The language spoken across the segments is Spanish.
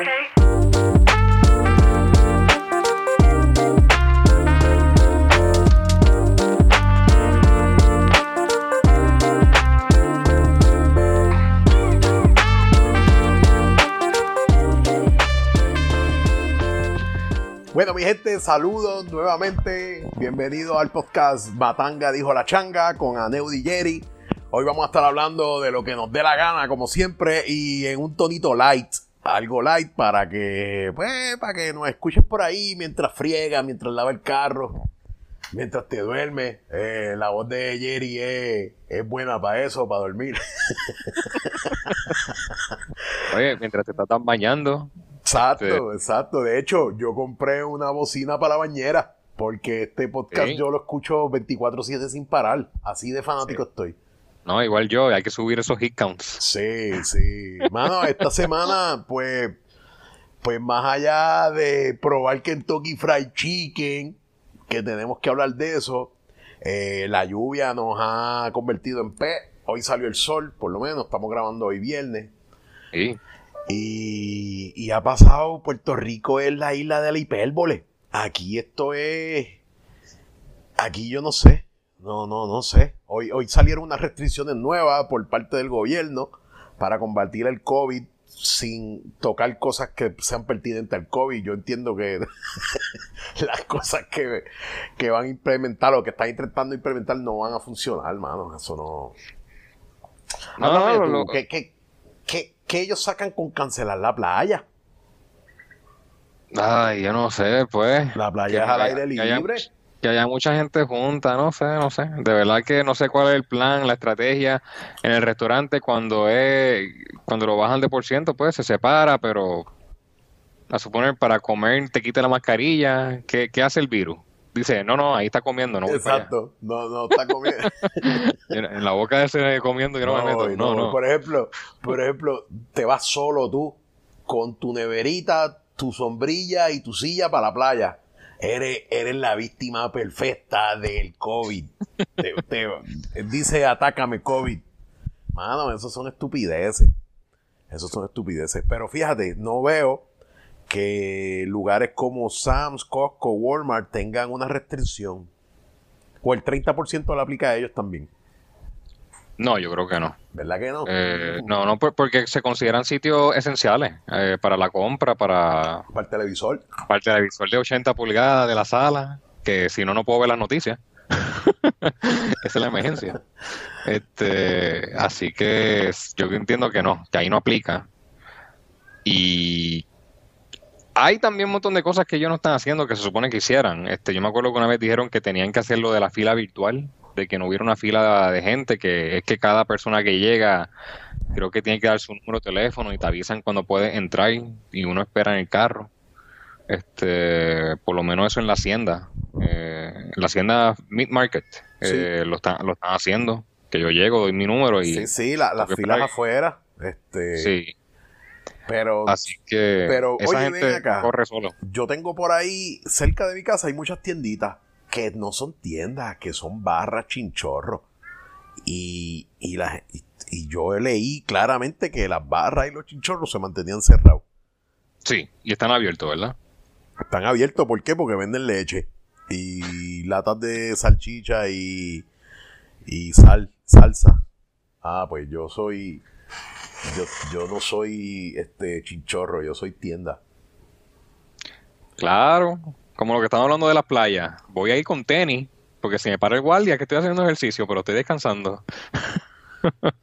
Okay. Bueno, mi gente, saludos nuevamente. Bienvenido al podcast Batanga dijo la changa con Aneu Jerry. Hoy vamos a estar hablando de lo que nos dé la gana, como siempre, y en un tonito light. Algo light para que, pues, para que nos escuches por ahí mientras friega, mientras lava el carro, mientras te duermes. Eh, la voz de Jerry es, es buena para eso, para dormir. Oye, mientras te estás bañando, Exacto, exacto. De hecho, yo compré una bocina para la bañera porque este podcast Sí. yo lo escucho 24/7 sin parar. Así de fanático estoy. no, igual yo, hay que subir esos hit counts. Sí, sí. Mano, esta semana, pues, pues más allá de probar Kentucky Fried Chicken, que tenemos que hablar de eso, eh, la lluvia nos ha convertido en pez. Hoy salió el sol, por lo menos, estamos grabando hoy viernes. Sí. Y, y ha pasado, Puerto Rico es la isla de la hipérbole. Aquí esto es... Aquí yo no sé. No, no, no sé. Hoy, hoy salieron unas restricciones nuevas por parte del gobierno para combatir el COVID sin tocar cosas que sean pertinentes al COVID. Yo entiendo que las cosas que, que van a implementar o que están intentando implementar no van a funcionar, hermano. Eso no... No, no, tú, ¿qué, qué, qué- qué ellos sacan con cancelar la playa? Ay, yo no sé, pues. La playa es al aire haya- libre. Que haya mucha gente junta, no sé, no sé. De verdad que no sé cuál es el plan, la estrategia en el restaurante cuando es, cuando lo bajan de por ciento, pues se separa, pero a suponer para comer te quita la mascarilla, ¿qué, qué hace el virus? Dice, no, no, ahí está comiendo, no voy para allá. Exacto. No, no está comiendo. En, la boca de ese comiendo yo no, me meto. y No, no. Por ejemplo, por ejemplo, te vas solo tú con tu neverita, tu sombrilla y tu silla para la playa. Eres, eres la víctima perfecta del COVID. Te- te- dice, atácame COVID. Mano, esos son estupideces. Esos son estupideces. Pero fíjate, no veo que lugares como Sam's, Costco, Walmart tengan una restricción. O el 30% la aplica a ellos también. No, yo creo que no. ¿Verdad que no? Eh, no, no, por- porque se consideran sitios esenciales eh, para la compra, para, Para el televisor. para el televisor de 80 pulgadas de la sala, que si no, no puedo ver las noticias. Esa es la emergencia. Este, así que yo entiendo que no, que ahí no aplica. Y hay también un montón de cosas que ellos no están haciendo que se supone que hicieran. Este, yo me acuerdo que una vez dijeron que tenían que hacer lo de la fila virtual, de que no hubiera una fila de gente, que es que cada persona que llega, creo que tiene que dar su número de teléfono y te avisan cuando puedes entrar y uno espera en el carro. Este, por lo menos eso en la hacienda. Eh, en la hacienda Meat Market eh, lo, están, lo están haciendo. Que yo llego, doy mi número y Sí, sí, la- las filas afuera. Este, sí. Pero Así que Pero, esa oye, ven gente acá. corre solo. yo tengo por ahí, cerca de mi casa, hay muchas tienditas que no son tiendas, que son barras chinchorros. Y, y, la- y- y yo leí claramente que las barras y los chinchorros se mantenían cerrados. Sí, y están abiertos, ¿verdad? Están abiertos, ¿por qué? Porque venden leche y latas de salchicha y, y sal, salsa. Ah, pues yo soy, yo, yo no soy este chinchorro, yo soy tienda. Claro, como lo que estamos hablando de las playas. Voy a ir con tenis, porque si me para el guardia, que estoy haciendo ejercicio, pero estoy descansando.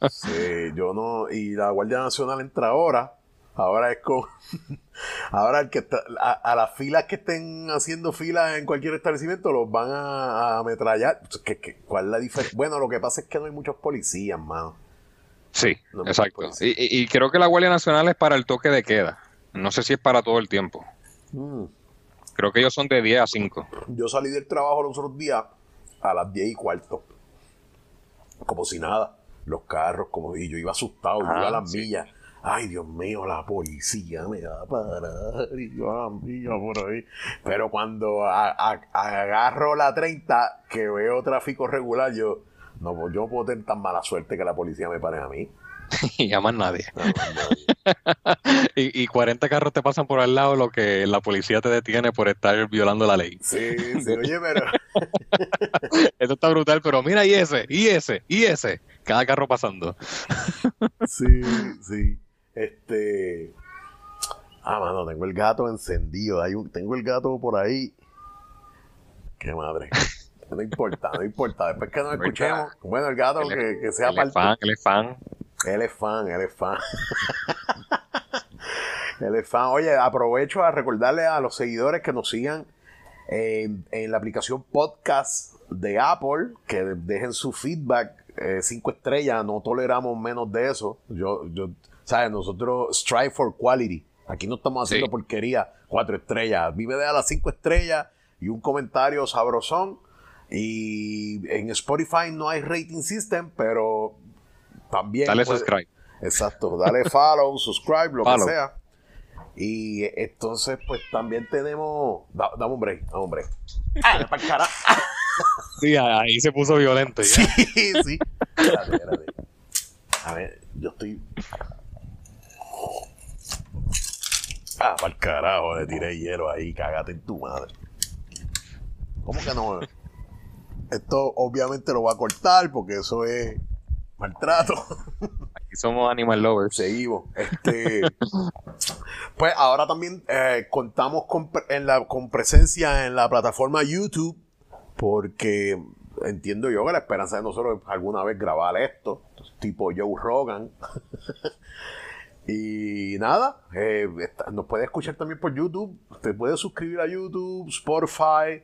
Sí, yo no, y la Guardia Nacional entra ahora, ahora es con, ahora el que está, a, a las filas que estén haciendo filas en cualquier establecimiento los van a, a ametrallar. ¿Qué- qué- cuál es la diferencia? Bueno, lo que pasa es que no hay muchos policías, mano. Sí, No exacto. Y, creo que la Guardia Nacional es para el toque de queda. No sé si es para todo el tiempo. Mm. Creo que ellos son de 10 a 5. Yo salí del trabajo los otros días a las 10 y cuarto. Como si nada. Los carros, como y yo iba asustado, yo Ah, iba a las sí. millas. ay Dios mío, la policía me va a parar y yo por ahí. Pero cuando agarro la 30, que veo tráfico regular, yo no, yo puedo tener tan mala suerte que la policía me pare a mí. y a más nadie. y, y 40 carros te pasan por al lado lo que la policía te detiene por estar violando la ley. Sí, sí, oye, pero... Eso está brutal, pero mira, y ese, y ese, y ese. Cada carro pasando. sí, sí. Este... Ah, mano, tengo el gato encendido. Hay un... Tengo el gato por ahí. Qué madre. No importa, no importa. Después que nos escuchemos, bueno, el gato que, que, sea parte. Fan, él es fan. Él es fan, él es fan. él es fan. Oye, aprovecho a recordarle a los seguidores que nos sigan en, la aplicación podcast de Apple, que dejen su feedback, eh, cinco estrellas, no toleramos menos de eso. Yo, yo, ¿sabes? Nosotros strive for quality. Aquí no estamos haciendo porquería, cuatro estrellas. Vive de a las cinco estrellas y un comentario sabrosón y en Spotify no hay rating system, pero también. Dale subscribe. Exacto, dale follow, subscribe, lo que sea. Y entonces, pues también tenemos. dame un break, dame un break. Ah, para el cara. Sí, ahí se puso violento. Sí, sí. Espérate, espérate. A ver, yo estoy. Ah, para el carajo, le tiré hielo ahí, cágate en tu madre. ¿Cómo que no? Esto obviamente lo va a cortar porque eso es maltrato. Aquí somos animal lovers. Seguimos. Este, pues ahora también eh, contamos con, en la, con presencia en la plataforma YouTube porque entiendo yo que la esperanza de nosotros es alguna vez grabar esto, tipo Joe Rogan. y nada, eh, nos puede escuchar también por YouTube. Usted puede suscribir a YouTube, Spotify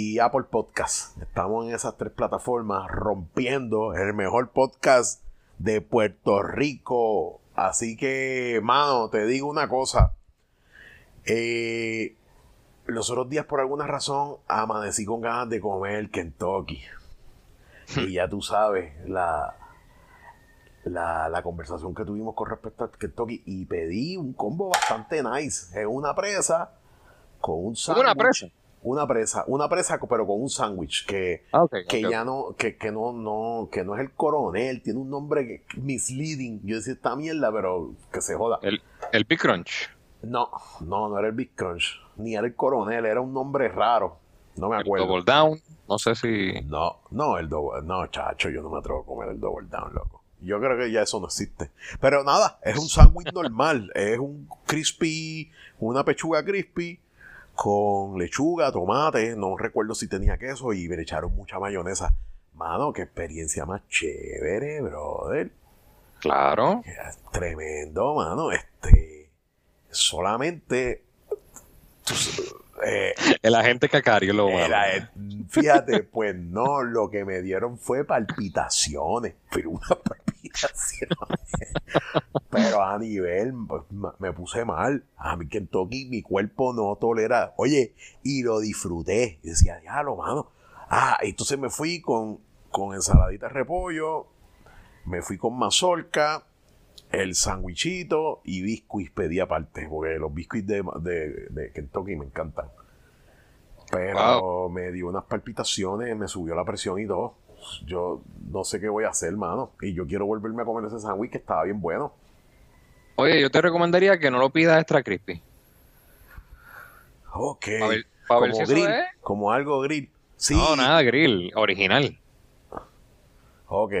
y Apple Podcast. Estamos en esas tres plataformas rompiendo el mejor podcast de Puerto Rico. Así que, mano, te digo una cosa. Eh, los otros días, por alguna razón, amanecí con ganas de comer Kentucky. y ya tú sabes la, la, conversación que tuvimos con respecto a Kentucky. Y pedí un combo bastante nice. Es una presa con un sándwich. ¿Una presa? Una presa, una presa pero con un sándwich que, ah, que ya no, que, que, no, no, que no es el coronel, tiene un nombre misleading. Yo decía esta mierda, pero que se joda. El, el Big Crunch. No, no, no era el Big Crunch, ni era el coronel, era un nombre raro. No me acuerdo. double Down, no sé si. No, no, el Double, no, chacho, yo no me atrevo a comer el Double Down, loco. Yo creo que ya eso no existe. Pero nada, es un sándwich normal, es un crispy, una pechuga crispy con lechuga, tomate, no recuerdo si tenía queso y me echaron mucha mayonesa. Mano, qué experiencia más chévere, brother. Claro. Tremendo, mano. Este, solamente eh, el agente cacario lo Fíjate, pues no, lo que me dieron fue palpitaciones, pero una palpitación. Nivel, pues, me puse mal. A mí Kentucky, mi cuerpo no tolera. Oye, y lo disfruté. Y decía, lo mano. Ah, entonces me fui con, con ensaladita de repollo, me fui con mazorca, el sandwichito y biscuits pedí aparte, porque los biscuits de, de, Kentucky me encantan. Pero me dio unas palpitaciones, me subió la presión y todo. Yo no sé qué voy a hacer, mano. Y yo quiero volverme a comer ese sándwich que estaba bien bueno. Oye, yo te recomendaría que no lo pidas extra crispy. Ok. como grill, como algo grill. Sí. No, nada, grill, original. Ok.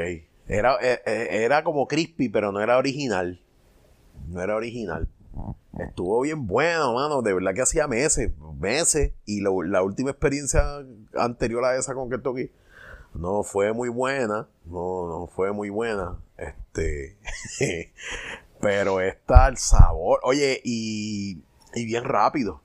Era, eh, eh, era como crispy, pero no era original. No era original. Estuvo bien bueno, mano. De verdad que hacía meses, meses. Y la última experiencia anterior a esa con Kentucky no fue muy buena. No, no fue muy buena. Este. pero está el sabor. Oye, y, y bien rápido.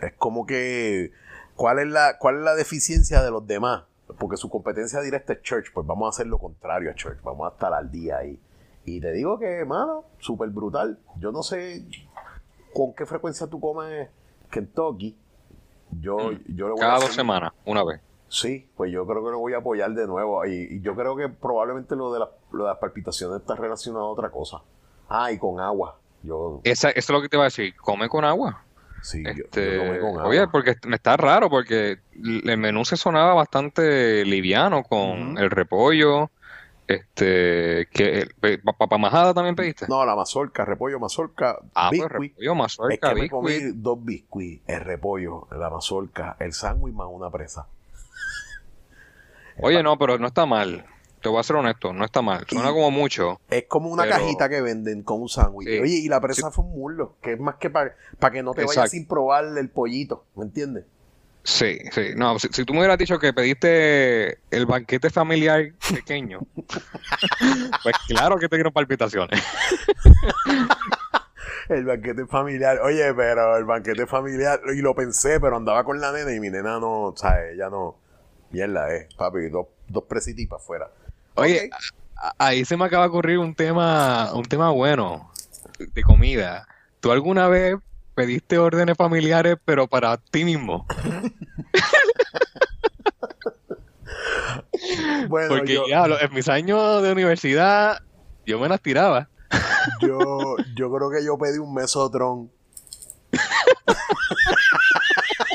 Es como que. ¿Cuál es, la, ¿Cuál es la deficiencia de los demás? porque su competencia directa es Church, pues vamos a hacer lo contrario a Church, vamos a estar al día ahí. Y te digo que, mano, súper brutal. Yo no sé con qué frecuencia tú comes Kentucky. Yo, mm. yo Cada dos semanas, una vez. Sí, pues yo creo que lo voy a apoyar de nuevo. Y, yo creo que probablemente lo de, lo de las palpitaciones está relacionado a otra cosa. Ah, y con agua. Yo, Esa, eso es lo que te iba a decir. Come con agua. sí, yo, yo Este, tomé con agua. oye, porque me está raro, porque el menú se sonaba bastante liviano con el repollo. Este, que papa majada también pediste. No, la mazorca, repollo, mazorca, ah, pues repollo, Es mazorca, que me comí dos biscuits, el repollo, la mazorca, el sándwich más una presa. Oye, no, pero no está mal. Te voy a ser honesto, no está mal. Suena Y- como mucho. Es como una Pero- cajita que venden con un sándwich. Sí. Oye, y la presa fue un muslo, que es más que para que no te vayas sin probar el pollito, ¿me entiendes? Sí, sí. No, si, si tú me hubieras dicho que pediste el banquete familiar pequeño, pues claro que te dieron palpitaciones. El banquete familiar. Oye, pero el banquete familiar, y lo pensé, pero andaba con la nena y mi nena no, ¿sabes? Ella no. Mierda, eh, papi, dos, dos presitas para afuera. Oye, ahí se me acaba de ocurrir un tema, un tema bueno de comida. ¿Tú alguna vez pediste órdenes familiares, pero para ti mismo? bueno, Porque yo, ya, en mis años de universidad, yo me las tiraba. yo, yo creo que yo pedí un mesotron.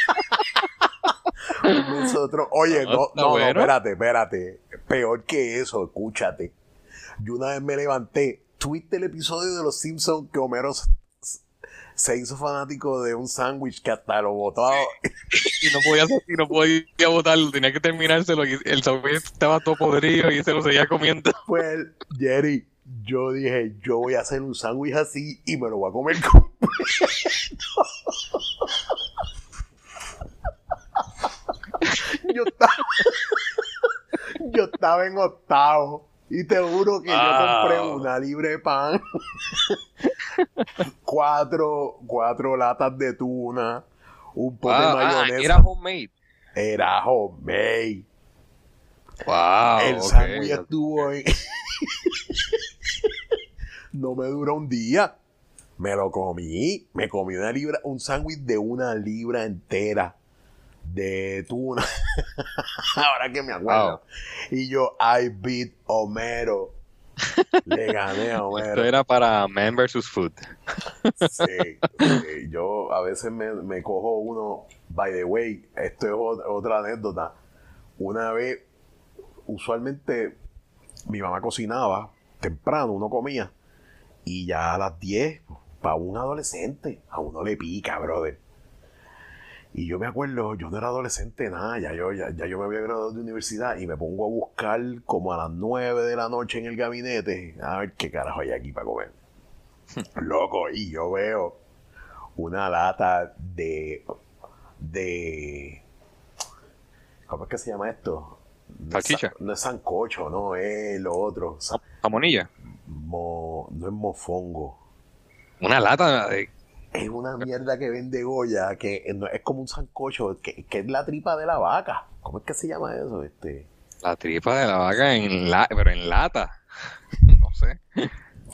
un mesotron. Oye, no, no, no, espérate, espérate. Peor que eso, escúchate. Yo una vez me levanté. ¿Tuviste el episodio de Los Simpsons que Homero se hizo fanático de un sándwich que hasta lo botó? Y no podía, y no podía botarlo, tenía que terminárselo. Y el sándwich estaba todo podrido y se lo seguía comiendo. Pues, Jerry, yo dije, yo voy a hacer un sándwich así y me lo voy a comer con... yo estaba... yo estaba en octavo y te juro que yo compré Wow. una libre de pan, cuatro, cuatro latas de tuna, un pote de Ah, ah, mayonesa. era homemade. Era homemade. Wow, El sándwich estuvo en... no me duró un día. Me lo comí. Me comí una libra, un sándwich de una libra entera de tuna. Ahora que me acuerdo. Wow. Y yo, I beat Homero. Le gané a Esto Homero. era para Man vs. Food. Sí, sí. Yo a veces me, me cojo uno. By the way, esto es ot- otra anécdota. Una vez, usualmente, mi mamá cocinaba temprano, uno comía. Y ya a las 10, para un adolescente, a uno le pica, brother. Y yo me acuerdo, yo no era adolescente, nada, ya yo, ya, ya yo me había graduado de universidad y me pongo a buscar como a las 9 de la noche en el gabinete, a ver qué carajo hay aquí para comer. Loco, y yo veo una lata de. de. ¿Cómo es que se llama esto? No es No es sancocho, no, es lo otro. Jamonilla. mo- no es mofongo. Una lata de... Es una mierda que vende Goya, que es como un sancocho, que, que es la tripa de la vaca. ¿Cómo es que se llama eso? Este. La tripa de la vaca en la... pero en lata. No sé.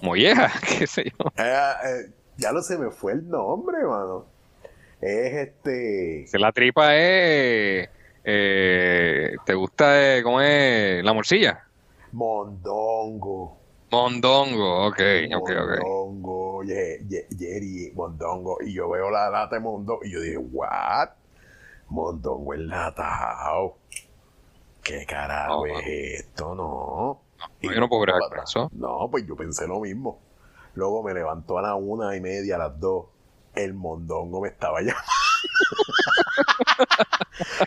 Molleja, qué sé yo. Eh, eh, ya no se me fue el nombre, mano. Es este. La tripa es... eh, ¿te gusta cómo es la morcilla? Mondongo. Mondongo, ok, ok, ok. Mondongo, Ye- Ye- Jerry, Mondongo. Y yo veo la lata de Mondongo y yo dije, ¿what? Mondongo enlatado. ¿Qué carajo No, es esto? No. Y yo no puedo atrás. eso. No, pues yo pensé lo mismo. Luego me levantó a las una y media, a las dos. El mondongo me estaba llamando.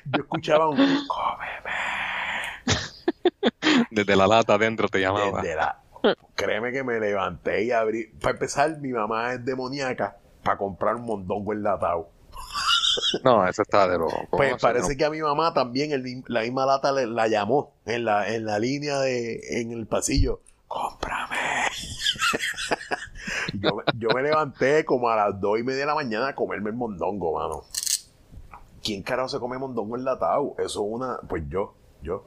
yo escuchaba un cómeme Desde la lata adentro te llamaba. desde la. Créeme que me levanté y abrí. Para empezar, mi mamá es demoníaca para comprar un mondongo enlatado. No, eso está de loco. Pues parece no. que a mi mamá también el la misma lata le- la llamó en la, en la línea de en el pasillo. ¡Cómprame! yo, me- yo me levanté como a las dos y media de la mañana a comerme el mondongo, mano. ¿Quién carajo se come mondongo enlatado? Eso es una. Pues yo, yo.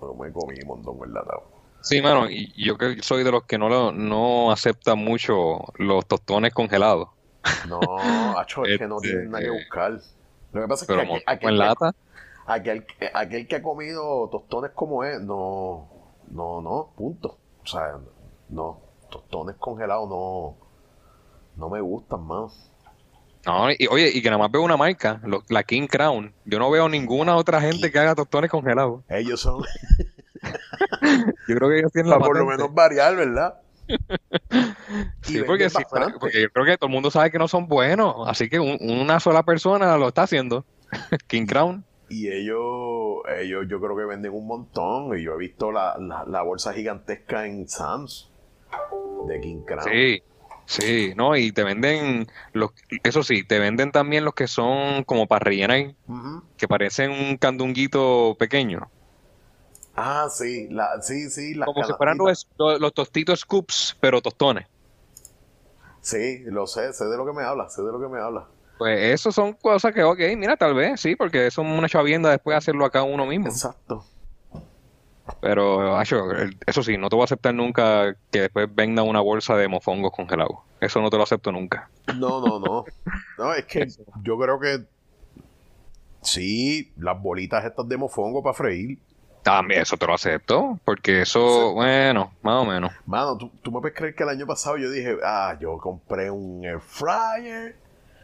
No me comí mondongo enlatado. Sí, mano, y yo que soy de los que no, lo, no acepta mucho los tostones congelados. No, acho, es que no Este, tienen nada que buscar. Lo que pasa es que aquel, aquel en que- lata, aquel, aquel que ha comido tostones como es, no, no, no, punto. O sea, no. tostones congelados no, no me gustan más. No, y, oye, y que nada más veo una marca, lo- la King Crown. Yo no veo ninguna otra gente que haga tostones congelados. Ellos son, Yo creo que ellos tienen la para por lo menos variar, ¿verdad? Sí, porque, sí, porque yo creo que todo el mundo sabe que no son buenos. Así que un- una sola persona lo está haciendo. King Crown. Y ellos, ellos yo creo que venden un montón. Y yo he visto la, la, la bolsa gigantesca en Sam's de King Crown. Sí, sí, no, y te venden los, eso sí, te venden también los que son como para rellenar, Ujú. que parecen un candunguito pequeño, Ah, sí, la, sí, sí, las como si fueran los, los, tostitos scoops, pero tostones. Sí, lo sé, sé de lo que me habla, sé de lo que me habla. Pues eso son cosas que, ok, mira, tal vez, sí, porque son una chavienda después de hacerlo acá uno mismo. Exacto. Pero, acho, eso sí, no te voy a aceptar nunca que después venda una bolsa de mofongos congelados. Eso no te lo acepto nunca. No, no, no. No, es que yo creo que sí, las bolitas estas de mofongo para freír. También eso te lo acepto, porque eso, bueno, más o menos. Mano, ¿tú, tú me puedes creer que el año pasado yo dije, ah, yo compré un air fryer,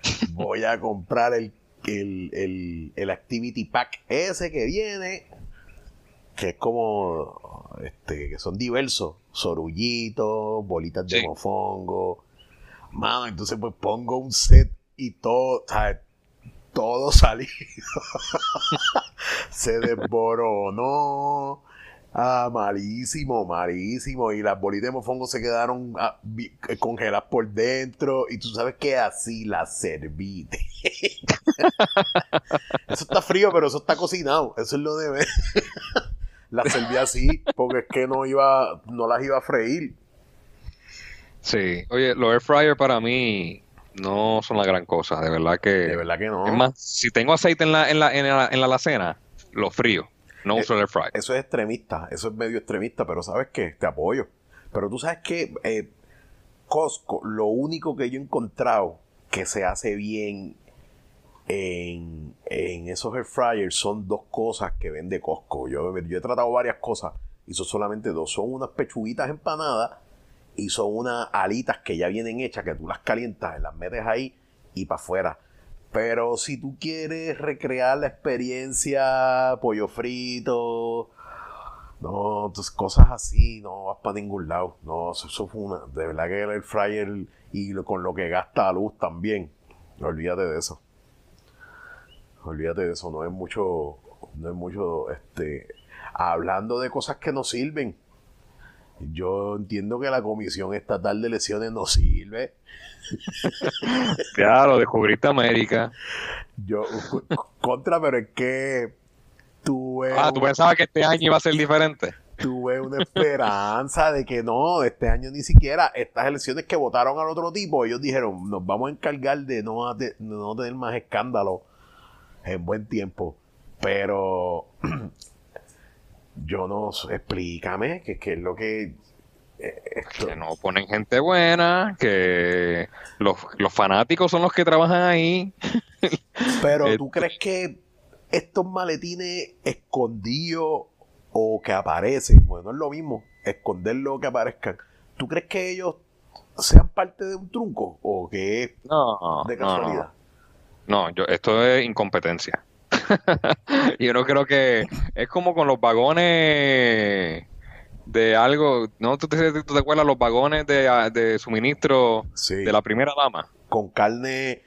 voy a comprar el, el, el, el Activity Pack ese que viene, que es como, este, que son diversos, sorullitos, bolitas de mofongo. Mano, entonces pues pongo un set y todo, ¿sabes? Todo salido. Se desboronó. Ah, malísimo, malísimo. Y las bolitas de mofongo se quedaron ah, eh, congeladas por dentro. Y tú sabes que así las serví. eso está frío, pero eso está cocinado. Eso es lo de ver. las serví así porque es que no iba, no las iba a freír. Sí, oye, los air fryer para mí no son la gran cosa, de verdad que... De verdad que no. Es más, si tengo aceite en la, en la, en la, en la alacena, lo frío, no Eh, uso el air fryer. Eso es extremista, eso es medio extremista, pero ¿sabes qué? Te apoyo. Pero tú sabes que eh, Costco, lo único que yo he encontrado que se hace bien en, en esos air fryers son dos cosas que vende Costco. Yo, yo he tratado varias cosas y son solamente dos. Son unas pechuguitas empanadas y son unas alitas que ya vienen hechas, que tú las calientas, las metes ahí y para afuera. Pero si tú quieres recrear la experiencia, pollo frito, no, entonces cosas así, no vas para ningún lado. No, eso, eso fue una. De verdad que el fryer y con lo que gasta luz también. Olvídate de eso. Olvídate de eso, no es mucho. No es mucho. Este. Hablando de cosas que no sirven. Yo entiendo que la Comisión Estatal de Elecciones no sirve. Claro, descubriste América. Yo, contra, pero es que tuve, Ah, ¿tú pensabas que este año iba a ser diferente? tuve una esperanza de que no, este año ni siquiera, estas elecciones que votaron al otro tipo, ellos dijeron, nos vamos a encargar de no, ate- no tener más escándalos en buen tiempo. Pero yo no explícame qué qué es lo que... eh, esto- Que no ponen gente buena, que los, los fanáticos son los que trabajan ahí. Pero Eh, tú crees que estos maletines escondidos o que aparecen, bueno, es lo mismo, esconderlo o que aparezcan. ¿Tú crees que ellos sean parte de un truco o que es No, de no, no. casualidad? No, yo, esto es incompetencia. Yo no creo que es como con los vagones de algo, ¿no? ¿Tú te, tú te acuerdas los vagones de, ah, de suministro Sí. de la primera dama? Con carne,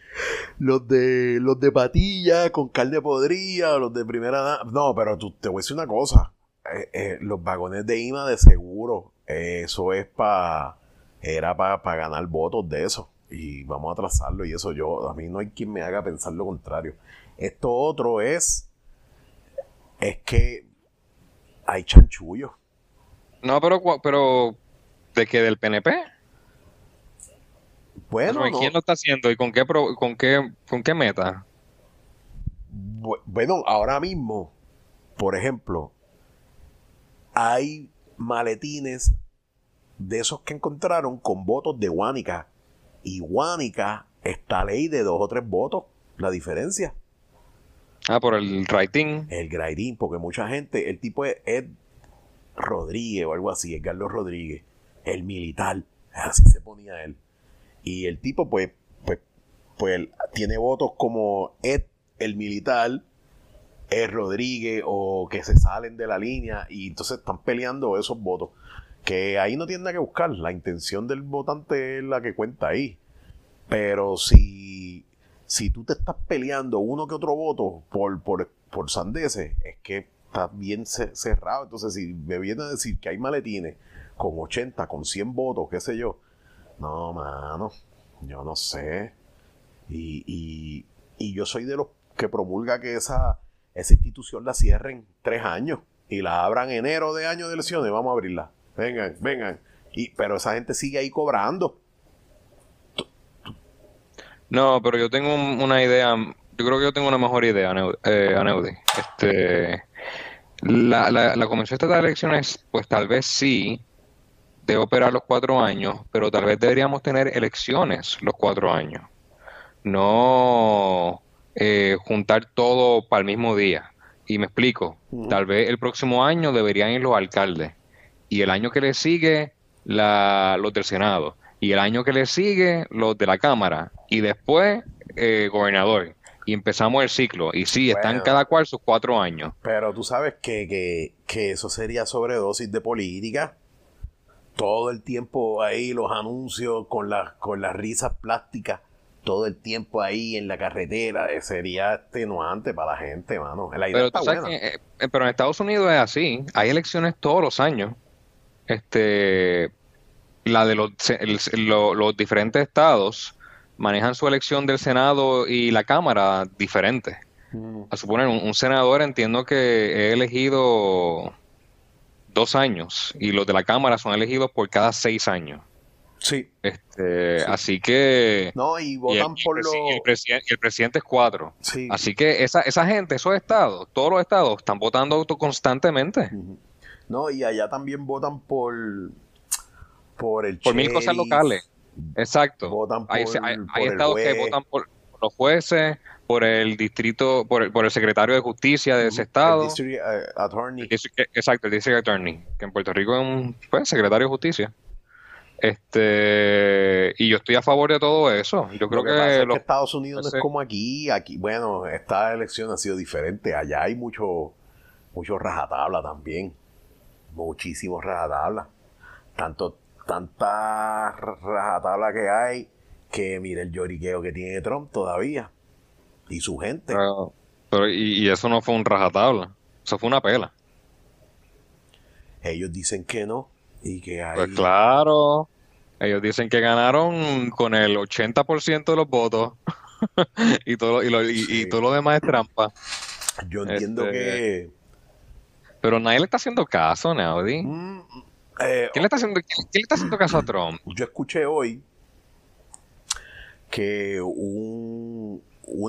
los de los de patilla, con carne podrida, los de primera da- No, pero tú, te voy a decir una cosa. Eh, eh, los vagones de IMA de seguro, eh, eso es para era para ganar votos de eso. Y vamos a trazarlo y eso yo, a mí no hay quien me haga pensar lo contrario. Esto otro es, es que hay chanchullo. No, pero, pero ¿de qué? ¿Del PNP? Bueno, Pero, no. ¿Quién lo está haciendo y con qué, con qué, con qué meta? Bu- Bueno, ahora mismo, por ejemplo, hay maletines de esos que encontraron con votos de Guánica. Y Guánica está ley de dos o tres votos. La diferencia. Ah, por el rating. El Grairín, porque mucha gente, el tipo es Ed Rodríguez o algo así, Edgardo Rodríguez, el militar. Así se ponía él. Y el tipo, pues, pues, pues tiene votos como Ed, el militar, Ed Rodríguez, o que se salen de la línea, y entonces están peleando esos votos. Que ahí no tiene nada que buscar. La intención del votante es la que cuenta ahí. Pero si, si tú te estás peleando uno que otro voto por, por, por sandeces, es que está bien cerrado. Entonces, si me viene a decir que hay maletines con 80, con 100 votos, qué sé yo, no, mano, yo no sé. Y, y, y yo soy de los que promulga que esa, esa institución la cierren tres años y la abran enero de año de elecciones, vamos a abrirla. Vengan, vengan. Y, pero esa gente sigue ahí cobrando. No, pero yo tengo una idea, yo creo que yo tengo una mejor idea, eh, Aneudi. Este, la, la, la Comisión Estatal de Elecciones, pues tal vez sí debe operar los cuatro años, pero tal vez deberíamos tener elecciones los cuatro años. No eh, juntar todo para el mismo día. Y me explico, tal vez el próximo año deberían ir los alcaldes y el año que le sigue la, los del Senado y el año que le sigue los de la Cámara y después eh, gobernador y empezamos el ciclo. Y sí, están cada cual sus cuatro años. Pero tú sabes que, que, eso sería sobredosis de política. Todo el tiempo ahí los anuncios con, las con las risas plásticas. Todo el tiempo ahí en la carretera. Eh, sería extenuante para la gente, mano. pero, eh, pero en Estados Unidos es así. Hay elecciones todos los años. Este, la de los, los diferentes estados manejan su elección del Senado y la Cámara diferente. Mm. A suponer, un, senador entiendo que he elegido dos años y los de la Cámara son elegidos por cada seis años. Sí. Este, Así que... No, y votan por los... El, el, presidente es cuatro. Sí. Así que esa, esa gente, esos estados, todos los estados están votando auto constantemente. No, y allá también votan por... Por el Por mil cosas locales. Exacto. hay, estados que votan por, los jueces, por el distrito, por el, por el secretario de justicia de ese estado. El district eh, attorney. exacto, el district attorney, que en Puerto Rico es un pues, secretario de justicia. Este, y yo estoy a favor de todo eso. Yo creo que, Estados Unidos no es como aquí. Aquí, bueno, esta elección ha sido diferente. Allá hay mucho, mucho rajatabla también. Muchísimos rajatabla. Tanto tanta rajatabla que hay que mire el lloriqueo que tiene Trump todavía y su gente. Pero, y, eso no fue un rajatabla, eso fue una pela. Ellos dicen que no y que hay... Pues claro, ellos dicen que ganaron con el 80% de los votos y, todo, y, lo, y, todo lo demás es trampa. Yo entiendo este, que... Pero nadie le está haciendo caso, Naudi. Mm, eh, ¿Quién, le está haciendo, le está haciendo caso a Trump? Yo escuché hoy que un,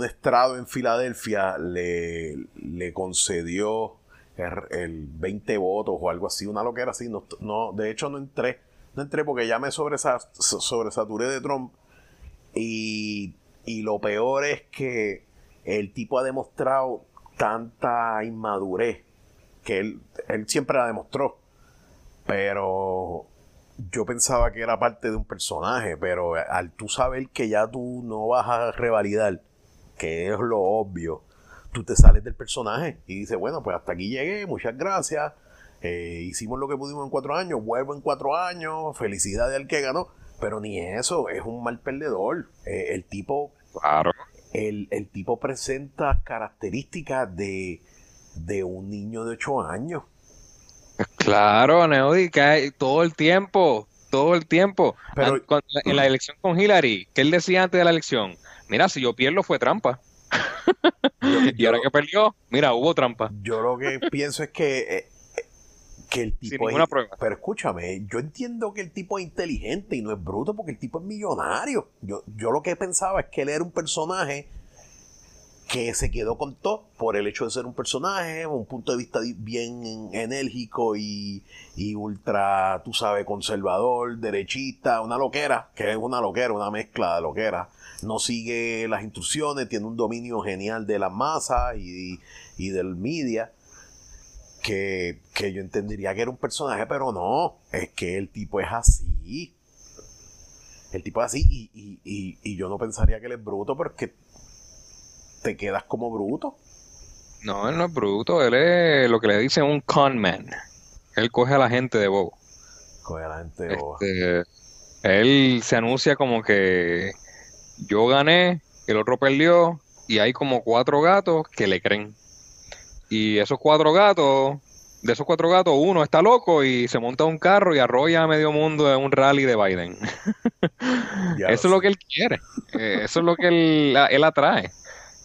estrado en Filadelfia le, le concedió el, 20 votos o algo así, una loquera así. No, no, de hecho, no entré. No entré porque ya me sobresaturé de Trump. Y, y lo peor es que el tipo ha demostrado tanta inmadurez que él, él siempre la demostró pero yo pensaba que era parte de un personaje, pero al tú saber que ya tú no vas a revalidar, que es lo obvio, tú te sales del personaje y dices, bueno, pues hasta aquí llegué, muchas gracias, eh, hicimos lo que pudimos en cuatro años, vuelvo en cuatro años, felicidades al que ganó, pero ni eso, es un mal perdedor. Eh, el tipo... Claro. El, el tipo presenta características de, de un niño de ocho años. Claro, Neody, que todo el tiempo, todo el tiempo. Pero, en la elección con Hillary, ¿qué él decía antes de la elección? Mira, si yo pierdo fue trampa. y ahora que perdió, mira, hubo trampa. Yo lo que pienso es que, eh, eh, que el tipo es, prueba. Pero escúchame, yo entiendo que el tipo es inteligente y no es bruto porque el tipo es millonario. Yo, yo lo que pensaba es que él era un personaje que se quedó con todo por el hecho de ser un personaje, un punto de vista bien enérgico y, ultra, tú sabes, conservador, derechista, una loquera, que es una loquera, una mezcla de loquera. No sigue las instrucciones, tiene un dominio genial de las masas y, y del media. Que, que yo entendería que era un personaje, pero no, es que el tipo es así. El tipo es así y, y, y, y yo no pensaría que él es bruto, pero es que te quedas como bruto. No, él no es bruto, él es lo que le dicen un con man. Él coge a la gente de bobo. Coge a la gente de bobo. Este, él se anuncia como que yo gané, el otro perdió, y hay como cuatro gatos que le creen. Y esos cuatro gatos, de esos cuatro gatos, uno está loco y se monta un carro y arrolla a medio mundo en un rally de Biden. eso es lo que él quiere. Eh, eso es lo que él, él atrae.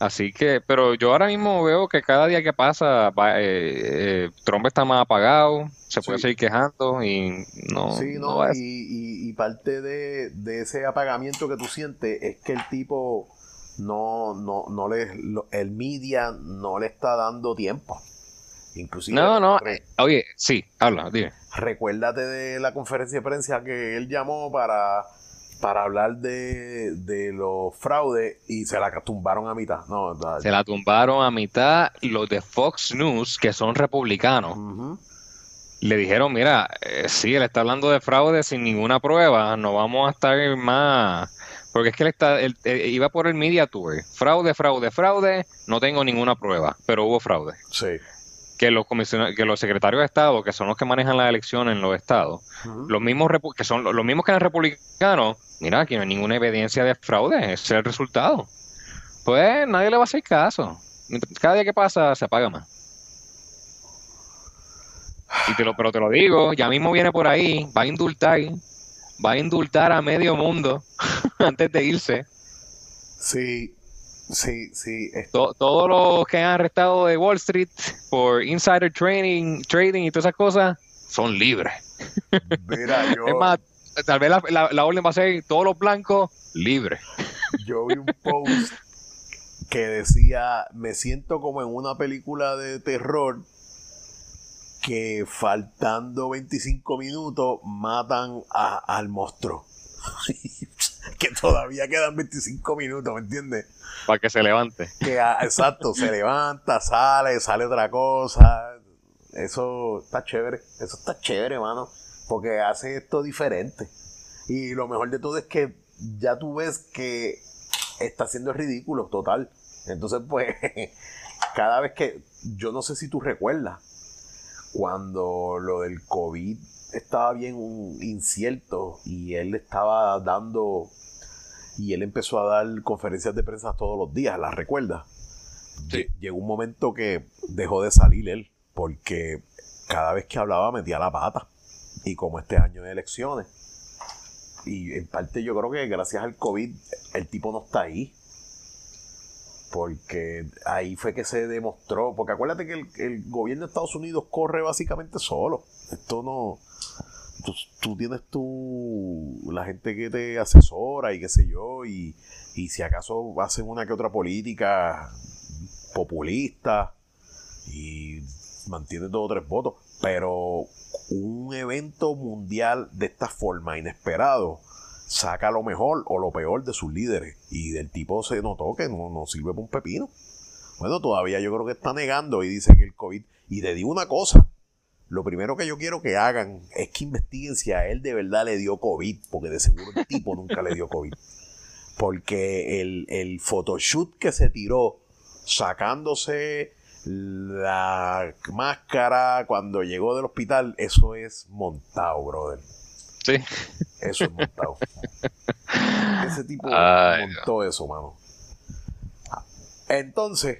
Así que, pero yo ahora mismo veo que cada día que pasa, eh, eh, Trump está más apagado, se puede seguir quejando y no. Sí, no, y, parte de, ese apagamiento que tú sientes es que el tipo no, no, no le, el media no le está dando tiempo. Inclusive. No, no, oye, sí, habla, dime. Recuérdate de la conferencia de prensa que él llamó para para hablar de, de los fraudes y se la tumbaron a mitad. No, se la tumbaron a mitad los de Fox News, que son republicanos. Le dijeron, mira, eh, sí, él está hablando de fraude sin ninguna prueba, no vamos a estar más... Porque es que él, está, él, iba por el media tour. Fraude, fraude, fraude, no tengo ninguna prueba, pero hubo fraude. Sí que los que los secretarios de Estado, que son los que manejan las elecciones en los estados, los mismos que son los mismos que eran republicanos, mira, aquí no hay ninguna evidencia de fraude, ese es el resultado. Pues nadie le va a hacer caso. Cada día que pasa se apaga más. Y te lo, pero te lo digo, ya mismo viene por ahí, va a indultar, va a indultar a medio mundo antes de irse. Sí, Sí, sí. todos los que han arrestado de Wall Street por insider trading, trading y todas esas cosas son libres. Mira, yo... Es más, tal vez la, orden va a ser todos los blancos libres. Yo vi un post que decía, me siento como en una película de terror que faltando 25 minutos matan al monstruo. que todavía quedan 25 minutos, ¿me entiendes? Para que se levante. Que, ah, exacto, se levanta, sale, sale otra cosa. Eso está chévere, eso está chévere, hermano, porque hace esto diferente. Y lo mejor de todo es que ya tú ves que está haciendo ridículo, total. Entonces, pues, cada vez que, yo no sé si tú recuerdas, cuando lo del COVID estaba bien incierto y él estaba dando y él empezó a dar conferencias de prensa todos los días, ¿las recuerdas? Llegó un momento que dejó de salir él, porque cada vez que hablaba metía la pata. Y como este año de elecciones, y en parte yo creo que gracias al COVID el tipo no está ahí. Porque ahí fue que se demostró, porque acuérdate que el, el gobierno de Estados Unidos corre básicamente solo. Esto no, tú, tienes tú la gente que te asesora y qué sé yo, y, si acaso hacen una que otra política populista y mantiene dos o tres votos, pero un evento mundial de esta forma, inesperado, saca lo mejor o lo peor de sus líderes. Y del tipo se notó que no, no sirve para un pepino. Bueno, todavía yo creo que está negando y dice que el COVID. Y te digo una cosa, lo primero que yo quiero que hagan es que investiguen si a él de verdad le dio COVID, porque de seguro el tipo nunca le dio COVID. Porque el, el photoshoot que se tiró sacándose la máscara cuando llegó del hospital, eso es montado, brother. Sí. Eso es montado. Ese tipo montó eso, mano. Entonces,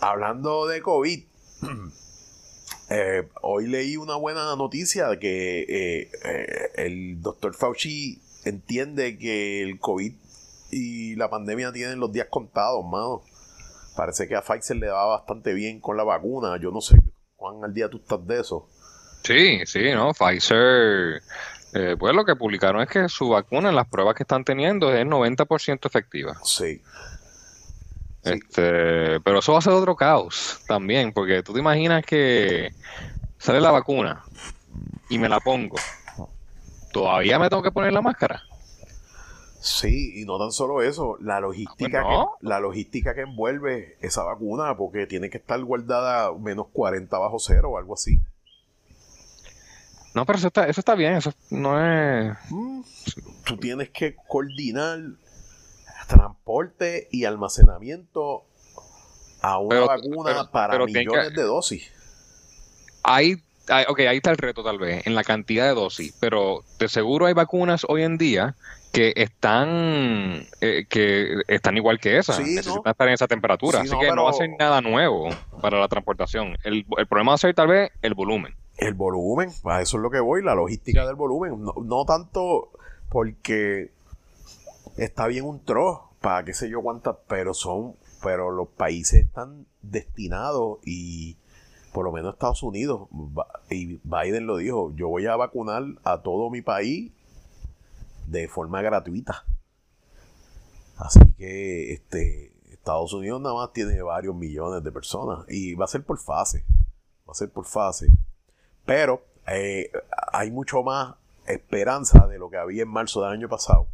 hablando de COVID, Eh, hoy leí una buena noticia de que eh, eh, el doctor Fauci entiende que el COVID y la pandemia tienen los días contados, mano. Parece que a Pfizer le va bastante bien con la vacuna. Yo no sé cuán al día tú estás de eso. Sí, sí, ¿no? Pfizer, pues lo que publicaron es que su vacuna en las pruebas que están teniendo es 90% efectiva. Sí. Este, pero eso va a ser otro caos también, porque tú te imaginas que sale la vacuna y me la pongo. ¿Todavía me tengo que poner la máscara? Sí, y no tan solo eso, la logística, ah, pues que, la logística que envuelve esa vacuna, porque tiene que estar guardada menos 40 bajo cero o algo así. No, pero eso está, eso está bien, eso no es... Mm, tú tienes que coordinar transporte y almacenamiento a una vacuna para millones de dosis. Hay, ok, ahí está el reto tal vez, en la cantidad de dosis, pero de seguro hay vacunas hoy en día que están eh, que están igual que esa, necesitan estar en esa temperatura, así que no hacen nada nuevo para la transportación. El, el problema va a ser tal vez el volumen. El volumen, a eso es lo que voy, la logística del volumen. No, tanto porque está bien un trozo para qué sé yo cuántas, pero son, pero los países están destinados y por lo menos Estados Unidos, y Biden lo dijo, yo voy a vacunar a todo mi país de forma gratuita. Así que este Estados Unidos nada más tiene varios millones de personas y va a ser por fase. Va a ser por fase. Pero eh, hay mucho más esperanza de lo que había en marzo del año pasado.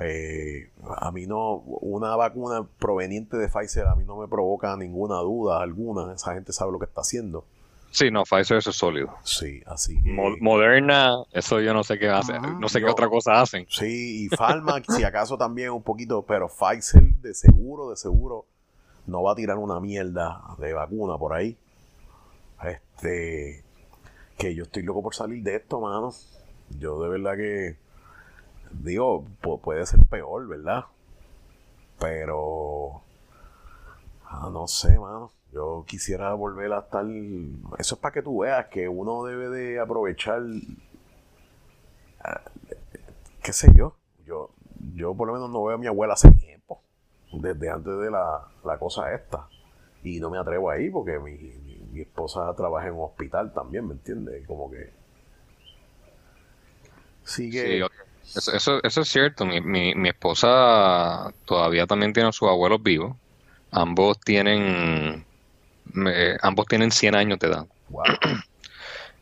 Eh, a mí no, una vacuna proveniente de Pfizer a mí no me provoca ninguna duda alguna. Esa gente sabe lo que está haciendo. Sí, no, Pfizer eso es sólido. Sí, así que. Moderna, eso yo no sé qué hace, no sé qué otra cosa hacen. Sí, y Pharma, si acaso también un poquito, pero Pfizer de seguro, de seguro, no va a tirar una mierda de vacuna por ahí. Este, que yo estoy loco por salir de esto, mano. Yo de verdad que, digo, puede ser peor, ¿verdad? Pero, ah, no sé, mano. Yo quisiera volver a estar. Eso es para que tú veas que uno debe de aprovechar. Ah, ¿Qué sé yo? Yo, yo por lo menos no veo a mi abuela hace tiempo. Desde antes de la, la cosa esta. Y no me atrevo ahí porque mi, mi esposa trabaja en un hospital también, ¿me entiendes? Como que sigue... Sí, eso, eso, es cierto. Mi, mi, mi, esposa todavía también tiene a sus abuelos vivos. Ambos tienen ambos tienen 100 años de edad.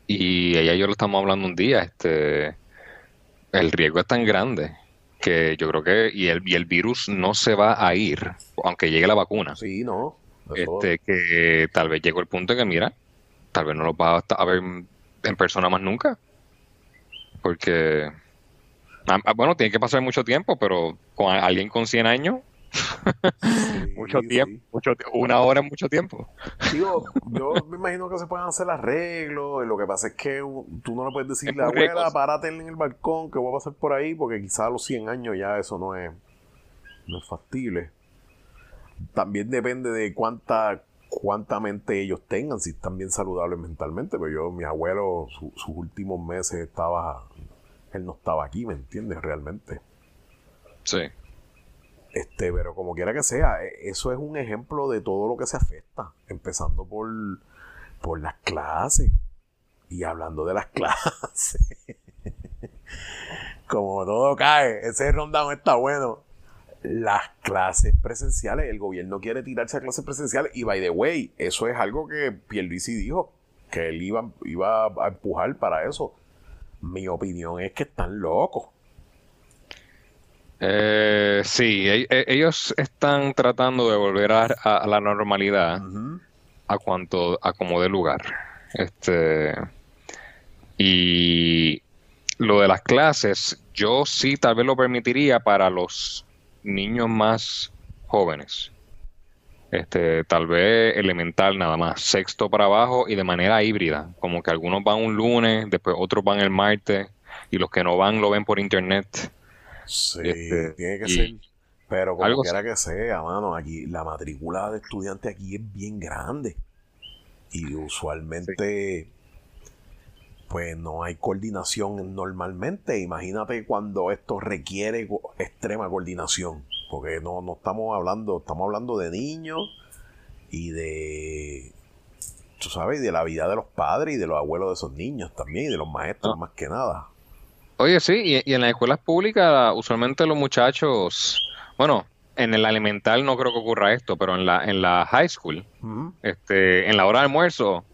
Y ella y yo lo estamos hablando un día. Este, el riesgo es tan grande que yo creo que y el, y el virus no se va a ir aunque llegue la vacuna. Sí, no. Este, que tal vez llegó el punto que, mira, tal vez no lo va a ver en persona más nunca. Porque, bueno, tiene que pasar mucho tiempo, pero con alguien con 100 años, mucho tiempo, mucho, una hora es mucho tiempo. Digo, yo me imagino que se pueden hacer arreglos. Lo que pasa es que tú no le puedes decir la abuela, párate en el balcón que voy a pasar por ahí, porque quizás a los 100 años ya eso no es, no es factible también depende de cuánta cuánta mente ellos tengan, si están bien saludables mentalmente. Pero yo, mi abuelo, sus últimos meses estaba, él no estaba aquí, ¿me entiendes? Realmente. Sí. Este, pero como quiera que sea, e, eso es un ejemplo de todo lo que se afecta, empezando por, por las clases. Y hablando de las clases, como todo cae, ese rundown está bueno las clases presenciales. El gobierno quiere tirarse a clases presenciales. Y by the way, eso es algo que Pierluisi dijo, que él iba, iba a empujar para eso. Mi opinión es que están locos. Eh, sí, e, e, ellos están tratando de volver a, la normalidad a cuanto a como de lugar. Este y lo de las clases, yo sí tal vez lo permitiría para los niños más jóvenes. Este, tal vez elemental nada más, sexto para abajo y de manera híbrida, como que algunos van un lunes, después otros van el martes y los que no van lo ven por internet. Sí, este, tiene que ser. Pero como quiera que sea, mano, aquí la matrícula de estudiantes aquí es bien grande. Y usualmente pues no hay coordinación normalmente. Imagínate cuando esto requiere extrema coordinación, porque no, no estamos hablando, estamos hablando de niños y de, tú sabes, de la vida de los padres y de los abuelos de esos niños también y de los maestros ah. más que nada. Oye, sí, y, en las escuelas públicas usualmente los muchachos, bueno, en el elemental no creo que ocurra esto, pero en la, en la high school, este, en la hora de almuerzo,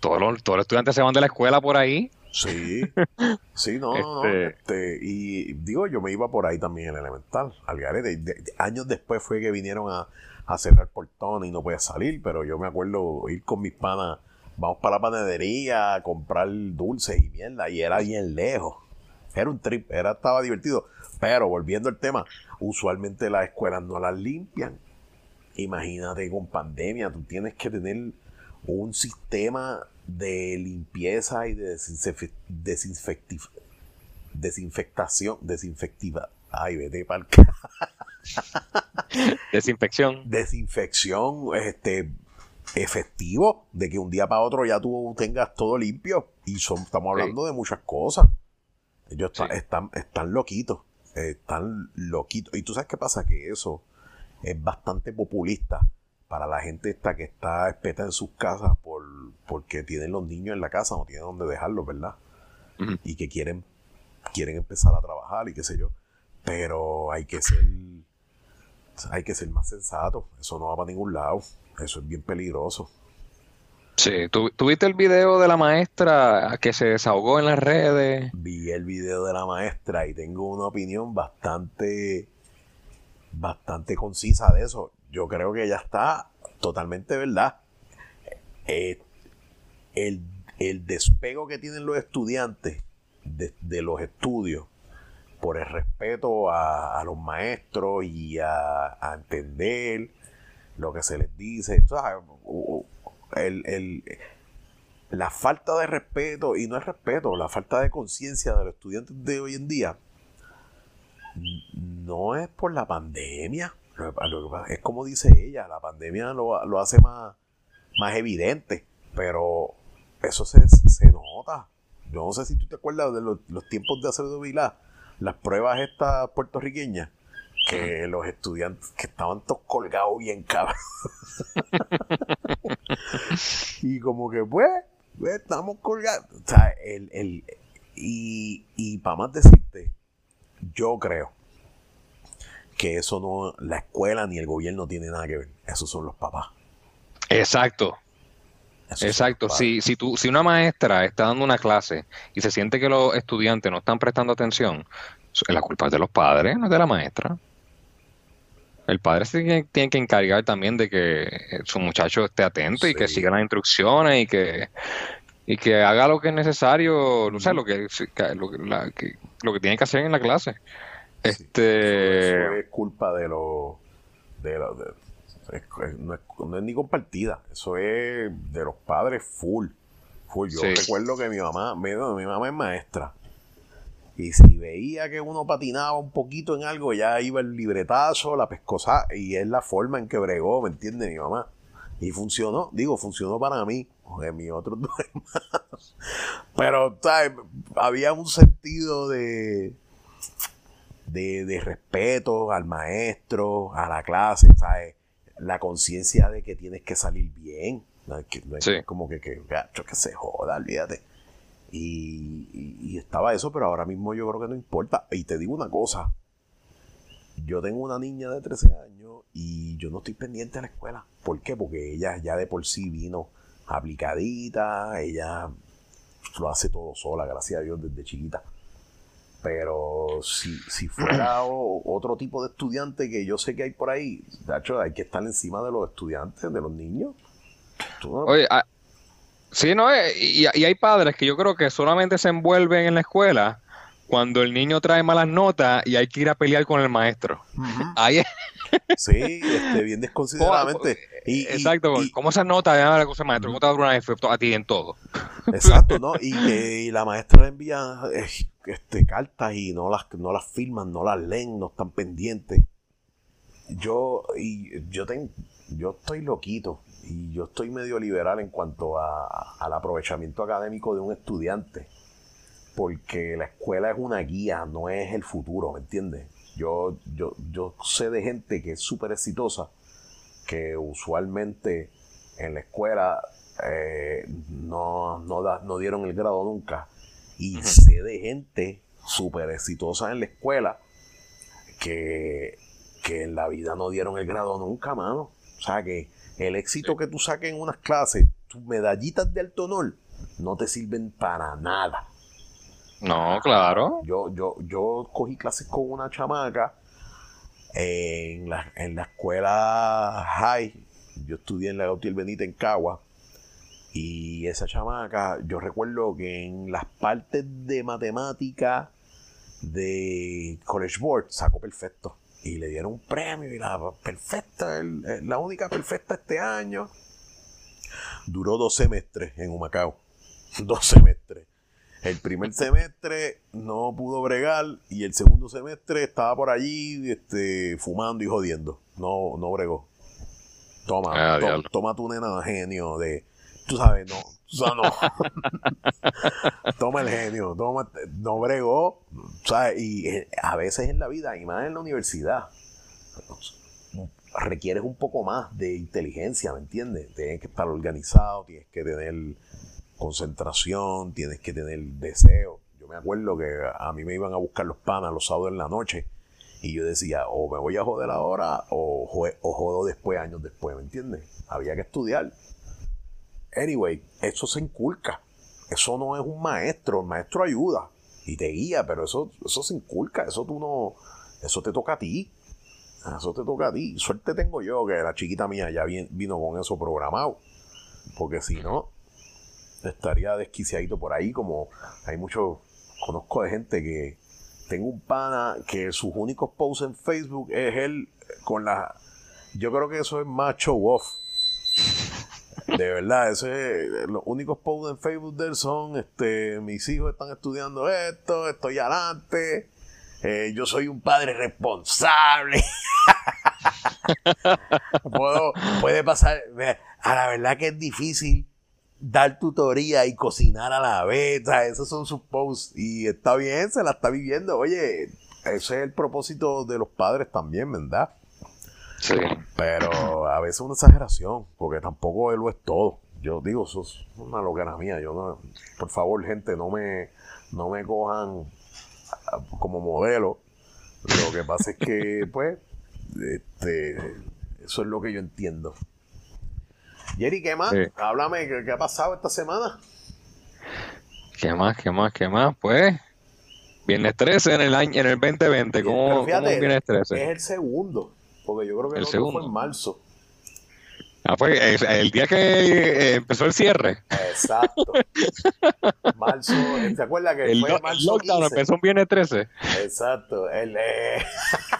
todos los, todos los estudiantes se van de la escuela por ahí. Sí, sí, no, este... este y digo, yo me iba por ahí también en el elemental, al garete. años después fue que vinieron a, a cerrar portones y no podía salir, pero yo me acuerdo ir con mis panas vamos para la panadería a comprar dulces y mierda, y era bien lejos. Era un trip, era, estaba divertido. Pero volviendo al tema, usualmente las escuelas no las limpian. Imagínate con pandemia, tú tienes que tener un sistema de limpieza y de desinfectación, desinfectiva. Ay, vete para Desinfección. Desinfección, este, efectivo, de que un día para otro ya tú tengas todo limpio. Y son, estamos hablando de muchas cosas. Ellos están, están loquitos. Están loquitos. Y tú sabes qué pasa, que eso es bastante populista para la gente esta que está espeta en sus casas porque tienen los niños en la casa, no tienen dónde dejarlos, ¿verdad? Y que quieren, quieren empezar a trabajar y qué sé yo. Pero hay que ser hay que ser más sensato. Eso no va para ningún lado. Eso es bien peligroso. Sí, ¿tuviste el video de la maestra que se desahogó en las redes? Vi el video de la maestra y tengo una opinión bastante, bastante concisa de eso yo creo que ya está totalmente verdad. Eh, el, despego que tienen los estudiantes de, los estudios por el respeto a, los maestros y a, entender lo que se les dice. la falta de respeto, y no es respeto, la falta de conciencia de los estudiantes de hoy en día, no es por la pandemia, es como dice ella, la pandemia lo, hace más, más evidente, pero eso se, nota. Yo no sé si tú te acuerdas de los, tiempos de Acevedo Vilá, las pruebas estas puertorriqueñas, que los estudiantes que estaban todos colgados bien cabrón. y como que, pues, pues estamos colgados. O sea, el, y, y para más decirte, yo creo que eso no, la escuela ni el gobierno tiene nada que ver. Esos son los papás. Exacto. Exacto. Si, si, tú, si una maestra está dando una clase y se siente que los estudiantes no están prestando atención, la culpa es de los padres, no es de la maestra. El padre tiene, tiene que encargar también de que su muchacho esté atento y que siga las instrucciones y que, y que haga lo que es necesario, no sé, lo que, lo, que, lo que tiene que hacer en la clase. Este... Eso, es culpa de los... De no, es, ni compartida, eso es de los padres full. full. Yo recuerdo que mi mamá, mi, mi mamá es maestra. Y si veía que uno patinaba un poquito en algo, ya iba el libretazo, la pescosa, y es la forma en que bregó, ¿me entiende mi mamá? Y funcionó, digo, funcionó para mí, de mis otros dos hermanos. Pero, ¿sabes? Había un sentido de, de, respeto al maestro, a la clase, ¿sabes? La conciencia de que tienes que salir bien. No es, que, como que, que, que se joda, olvídate. Y, estaba eso, pero ahora mismo yo creo que no importa. Y te digo una cosa. Yo tengo una niña de 13 años y yo no estoy pendiente de la escuela. ¿Por qué? Porque ella ya de por sí vino aplicadita, ella lo hace todo sola, gracias a Dios, desde chiquita. Pero si, si fuera otro tipo de estudiante que yo sé que hay por ahí, de hecho, hay que estar encima de los estudiantes, de los niños. Oye, ah, sí, no, eh, y, y, hay padres que yo creo que solamente se envuelven en la escuela cuando el niño trae malas notas y hay que ir a pelear con el maestro. Ahí Sí, este, bien desconsideradamente. Y, exacto, ¿cómo esa nota de la cosa maestro? ¿Cómo te va a efecto a ti en todo? Exacto, ¿no? Y que la maestra envía eh, este, cartas y no las, no las firman, no las leen, no están pendientes. Yo, y yo, tengo, yo estoy loquito y yo estoy medio liberal en cuanto a, al aprovechamiento académico de un estudiante. Porque la escuela es una guía, no es el futuro, ¿me entiendes? Yo, yo, yo sé de gente que es súper exitosa, que usualmente en la escuela eh, no, no dieron el grado nunca y sé de gente súper exitosa en la escuela que, en la vida no dieron el grado nunca, mano. O sea que el éxito que tú saques en unas clases, tus medallitas de alto honor, no te sirven para nada. No, claro. Yo, yo, yo cogí clases con una chamaca en la, en la escuela high. Yo estudié en la Gautier Benita en Cagua. Y esa chamaca, yo recuerdo que en las partes de matemática de College Board sacó perfecto. Y le dieron un premio y la perfecta, la única perfecta este año. Duró dos semestres en Humacao. Dos semestres. El primer semestre no pudo bregar y el segundo semestre estaba por allí este, fumando y jodiendo. No, no bregó. Toma, ah, toma tu nena genio de, tú sabes, no, no. toma el genio, toma, no bregó, ¿sabes? Y eh, a veces en la vida, y más en la universidad, requieres un poco más de inteligencia, ¿me entiendes? Tienes que estar organizado, tienes que tener concentración, tienes que tener deseo. Yo me acuerdo que a mí me iban a buscar los panas los sábados en la noche y yo decía, o me voy a joder ahora o, o jodo después, años después, ¿me entiendes? Había que estudiar. Anyway, eso se inculca. Eso no es un maestro, el maestro ayuda y te guía, pero eso, eso se inculca, eso tú no, eso te toca a ti. Eso te toca a ti. Suerte tengo yo que la chiquita mía ya vino con eso programado. Porque si no, estaría desquiciadito por ahí, como hay muchos, conozco de gente que tengo un pana que sus únicos posts en Facebook es él con la, yo creo que eso es más show off. De verdad, ese, los únicos posts en Facebook de él son, este, mis hijos están estudiando esto, estoy adelante, eh, yo soy un padre responsable. puede pasar, a la verdad que es difícil dar tutoría y cocinar a la vez. esos son sus posts. Y está bien, se la está viviendo. Oye, ese es el propósito de los padres también, ¿verdad? Sí. Pero a veces una exageración, porque tampoco él lo es todo. Yo digo, eso es una locura mía. Yo no, por favor, gente, no me, no me cojan como modelo. Lo que pasa es que, pues, este, eso es lo que yo entiendo. Jerry, ¿qué más? Háblame, ¿qué, ha pasado esta semana? ¿Qué más, qué más, qué más? Pues, viernes 13 en el año, en el 2020. ¿Cómo, fíjate, ¿cómo viernes 13? Es el segundo, porque yo creo que el, segundo fue en marzo. Ah, fue el día que eh, empezó el cierre. Exacto. marzo, ¿se acuerda que el fue marzo lockdown empezó un viernes 13? Exacto. El, eh...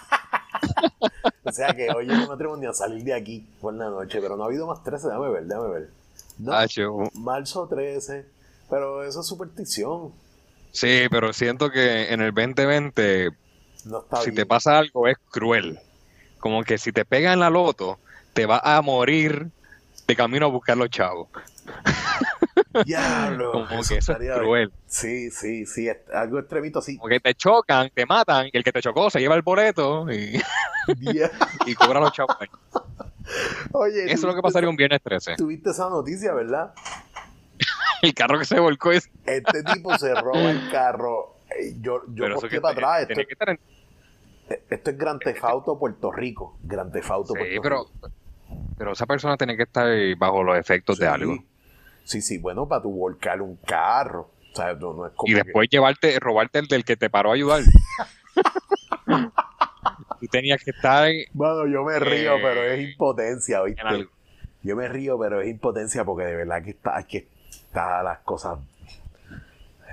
o sea que hoy no atrevo ni a salir de aquí por la noche, pero no ha habido más 13, déjame ver, déjame ver. No, ah, marzo 13, pero eso es superstición. Sí, pero siento que en el 2020, si te pasa algo, es cruel. Como que si te pega en la loto, te va a morir de camino a buscar los chavos. Diablo. Como que eso es cruel. Sí, sí, sí, algo extremito así. Como que te chocan, te matan, y el que te chocó se lleva el boleto y, y cobra los chavos. Oye, eso es lo que pasaría un viernes 13. Tuviste esa noticia, ¿verdad? el carro que se volcó es... Este tipo se roba el carro. Yo, yo para atrás. Esto, que estar en... Esto es Gran Tefauto Puerto Rico. Gran Tefauto sí, Puerto pero, Rico. Pero esa persona tiene que estar bajo los efectos de algo. Sí, sí, bueno, para tu volcar un carro. O sea, no, es como y después llevarte, robarte el del que te paró a ayudar. Tú tenías que estar. Bueno, yo me río, eh, pero es impotencia, ¿oíste? Yo me río, pero es impotencia porque de verdad que está, que está las cosas.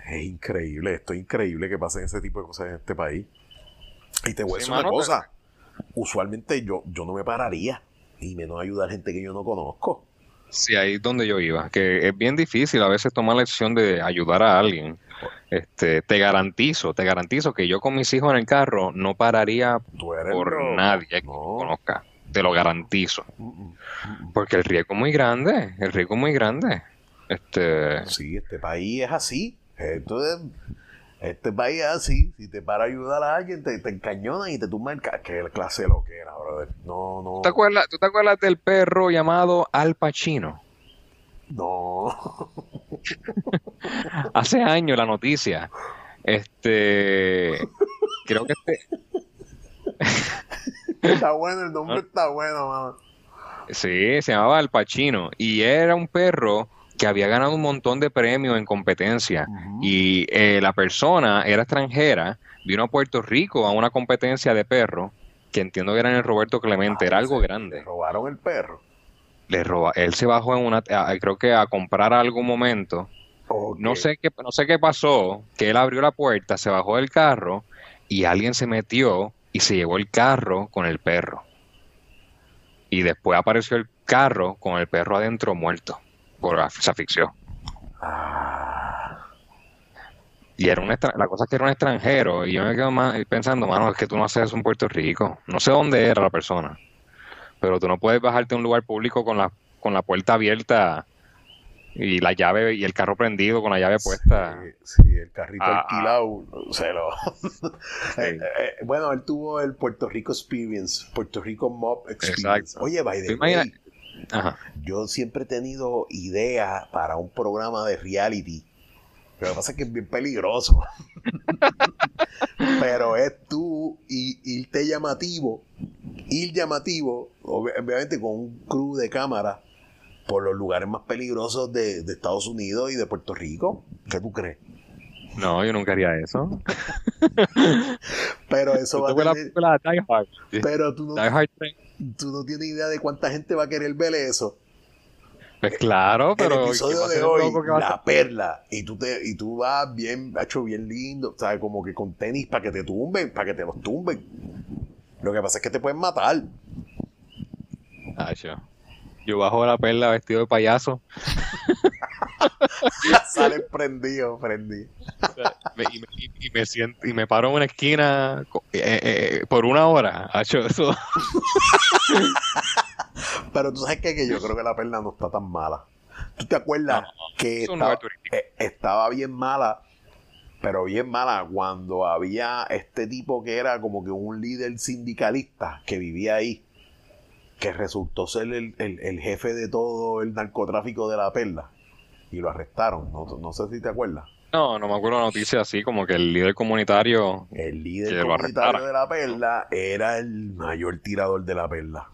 Es increíble, esto es increíble que pasen ese tipo de cosas en este país. Y te voy a decir una cosa. Usualmente yo, yo no me pararía, y menos ayudar gente que yo no conozco. Sí, ahí es donde yo iba, que es bien difícil a veces tomar la decisión de ayudar a alguien. Este, te garantizo, te garantizo que yo con mis hijos en el carro no pararía por nadie que conozca. Te lo garantizo. Mm, mm, mm, Porque el riesgo es muy grande, el riesgo es muy grande. Este... Sí, este país es así. Entonces, este país es así. Si te para ayudar a alguien, te, te encañonan y te tumban el Que clase de lo que era, brother. No, no. ¿Tú te, acuerdas, ¿Tú te acuerdas del perro llamado Al Pacino? No. Hace años la noticia. Este. Creo que este. está bueno, el nombre está bueno, mano. Sí, se llamaba Al Pacino. Y era un perro que había ganado un montón de premios en competencia y eh, la persona era extranjera, vino a Puerto Rico a una competencia de perro, que entiendo que era en el Roberto Clemente, era algo grande. robaron el perro. le roba, él se bajó en una, creo que a comprar algún momento. No sé qué, no sé qué pasó, que él abrió la puerta, se bajó del carro y alguien se metió y se llevó el carro con el perro. Y después apareció el carro con el perro adentro muerto, se asfixió. Ah. Y era un la cosa es que era un extranjero. Y yo me quedo más pensando, mano, es que tú no haces eso en Puerto Rico. No sé dónde era la persona. Pero tú no puedes bajarte a un lugar público con la, con la puerta abierta y la llave y el carro prendido con la llave puesta. Sí, el carrito ah, alquilado. Se lo... Eh, eh, bueno, él tuvo el Puerto Rico Experience, Puerto Rico Mob Experience. Oye, by the way, yo siempre he tenido ideas para un programa de reality. Pero lo que pasa es que es bien peligroso. Pero es tú y irte llamativo, ir llamativo, obviamente con un crew de cámara por los lugares más peligrosos de, Estados Unidos y de Puerto Rico. ¿Qué tú crees? No, yo nunca haría eso. Pero eso va a tener... Pero tú no, tú no tienes idea de cuánta gente va a querer ver eso. Pues claro, pero. El episodio de hoy, la perla, y tú, te, y tú vas bien, hecho bien lindo, ¿sabes? Como que con tenis para que te tumben, para que te los tumben. Lo que pasa es que te pueden matar. Ah, yo. Yo bajo la perla vestido de payaso. Sale prendido, prendido. y, me, y, me siento, y me paro en una esquina eh, eh, por una hora. Hacho, eso. Pero tú sabes que, yo creo que la perla no está tan mala. ¿Tú te acuerdas que estaba, eh, estaba bien mala pero bien mala cuando había este tipo que era como que un líder sindicalista que vivía ahí que resultó ser el, jefe de todo el narcotráfico de la perla y lo arrestaron. No, sé si te acuerdas. No, no me acuerdo la noticia así, como que el líder comunitario. El líder comunitario de la perla era el mayor tirador de la perla.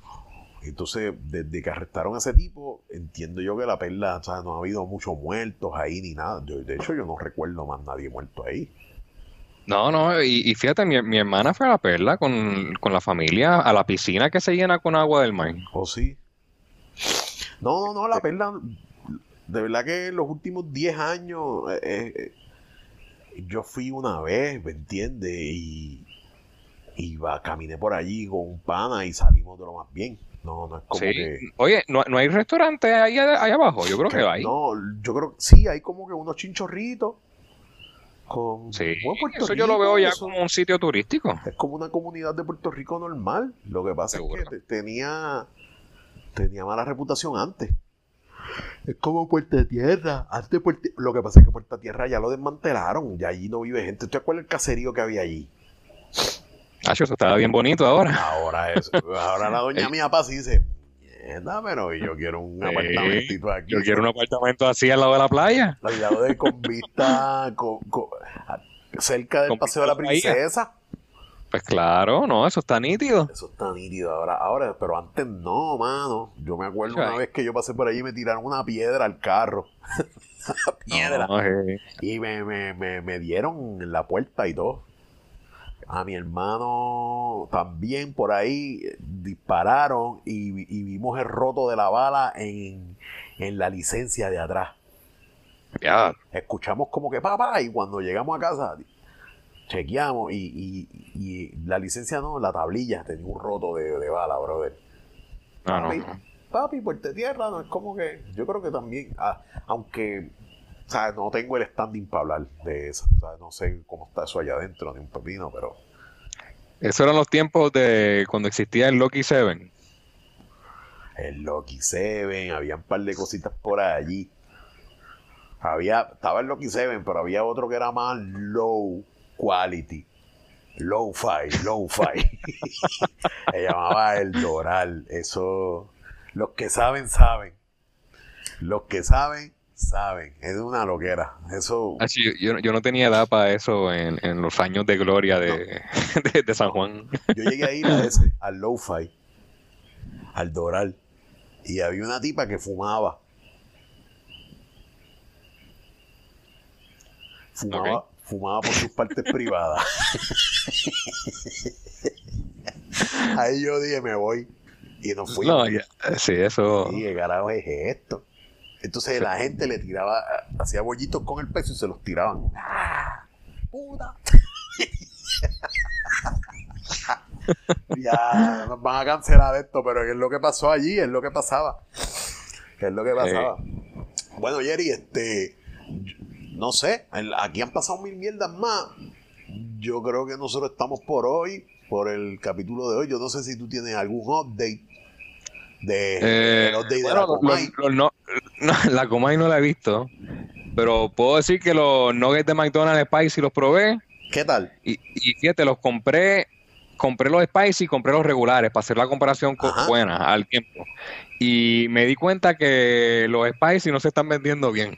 Entonces, desde que arrestaron a ese tipo, entiendo yo que la perla, o sea, no ha habido muchos muertos ahí ni nada. de hecho, yo no recuerdo más nadie muerto ahí. No, no, y, fíjate, mi, hermana fue a la perla con, la familia a la piscina que se llena con agua del mar. ¿Oh, sí? No, no, no, la perla, de verdad que en los últimos 10 años eh, eh, yo fui una vez, ¿me entiendes? Y, iba, caminé por allí con un pana y salimos de lo más bien. No, no es como que... Oye, ¿no, ¿no hay restaurante ahí, ahí abajo? Yo creo que, hay. No, yo creo que sí, hay como que unos chinchorritos sí, eso yo lo veo ya como un sitio turístico. Es como una comunidad de Puerto Rico normal. Lo que pasa es que tenía, tenía mala reputación antes. Es como Puerta Tierra. Antes Lo que pasa es que Puerta Tierra ya lo desmantelaron. Ya allí no vive gente. ¿Usted acuerda el caserío que había allí? Ah, eso estaba bien bonito ahora. Ahora es. Ahora la doña mía pasa y dice, pero yo quiero un apartamentito aquí. Yo quiero un apartamento así al lado de la playa. Al lado de con vista cerca del Paseo de la Princesa. Pues claro, no, eso está nítido. Eso está nítido ahora, ahora, pero antes no, mano. Yo me acuerdo una vez que yo pasé por allí y me tiraron una piedra al carro. piedra. Y me, me, me, me dieron en la puerta y todo. A mi hermano también por ahí dispararon y, vimos el roto de la bala en, la licencia de atrás. Ya. Escuchamos como que papá y cuando llegamos a casa chequeamos y, la licencia no, la tablilla tenía un roto de, bala, brother. Ah, papi, no, papi, tierra, no es como que yo creo que también, ah, aunque o sea, no tengo el standing para hablar de eso. O sea, no sé cómo está eso allá adentro, ni un pepino, pero. Esos eran los tiempos de cuando existía el Loki 7. El Loki 7, había un par de cositas por allí. Había, estaba el Loki 7, pero había otro que era más low quality. Low fi, low fi. Se llamaba el Doral. Eso, los que saben, saben. Los que saben, saben, es una loquera. Eso. Ah, yo, yo, no tenía edad para eso en, en los años de gloria de, de, San Juan. Yo llegué a ir a ese, al Lo-Fi, al Doral, y había una tipa que fumaba. Fumaba, fumaba por sus partes privadas. Ahí yo dije, me voy. Y nos fuimos. No, sí, eso. Y qué carajo es esto. Entonces la gente le tiraba, hacía bollitos con el peso y se los tiraban. ¡Ah! ¡Puta! ya nos van a cancelar esto, pero es lo que pasó allí, es lo que pasaba. Es lo que pasaba. Bueno, Jerry, este. No sé, aquí han pasado mil mierdas más. Yo creo que nosotros estamos por hoy, por el capítulo de hoy. Yo no sé si tú tienes algún update de, eh, update de la Comay. no, la Comay no la he visto, pero puedo decir que los nuggets de McDonald's Spicy los probé. ¿Qué tal? Y, y fíjate, los compré compré los spicy y compré los regulares para hacer la comparación buena al tiempo. Y me di cuenta que los spicy no se están vendiendo bien.